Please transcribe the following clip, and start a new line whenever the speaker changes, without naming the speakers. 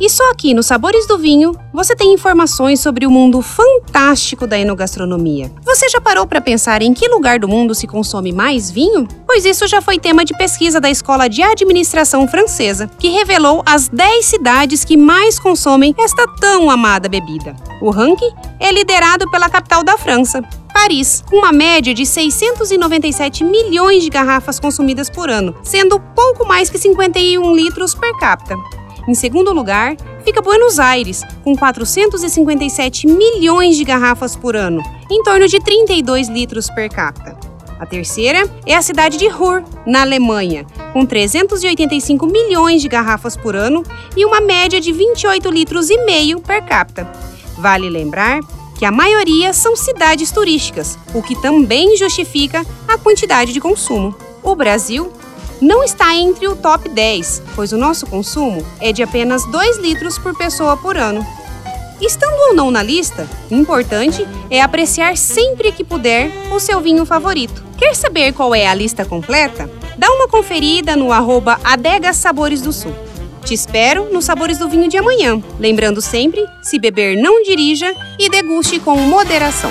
e só aqui no Sabores do Vinho você tem informações sobre o mundo fantástico da enogastronomia. Você já parou para pensar em que lugar do mundo se consome mais vinho? Pois isso já foi tema de pesquisa da Escola de Administração Francesa, que revelou as 10 cidades que mais consomem esta tão amada bebida. O ranking é liderado pela capital da França, Paris, com uma média de 697 milhões de garrafas consumidas por ano, sendo pouco mais que 51 litros per capita. Em segundo lugar, fica Buenos Aires, com 457 milhões de garrafas por ano, em torno de 32 litros per capita. A terceira é a cidade de Ruhr, na Alemanha, com 385 milhões de garrafas por ano e uma média de 28 litros e meio per capita. Vale lembrar que a maioria são cidades turísticas, o que também justifica a quantidade de consumo. O Brasil não está entre o top 10, pois o nosso consumo é de apenas 2 litros por pessoa por ano. Estando ou não na lista, o importante é apreciar sempre que puder o seu vinho favorito. Quer saber qual é a lista completa? Dá uma conferida no arroba Adega Sabores do Sul. Te espero nos Sabores do Vinho de amanhã. Lembrando sempre, se beber não dirija e deguste com moderação.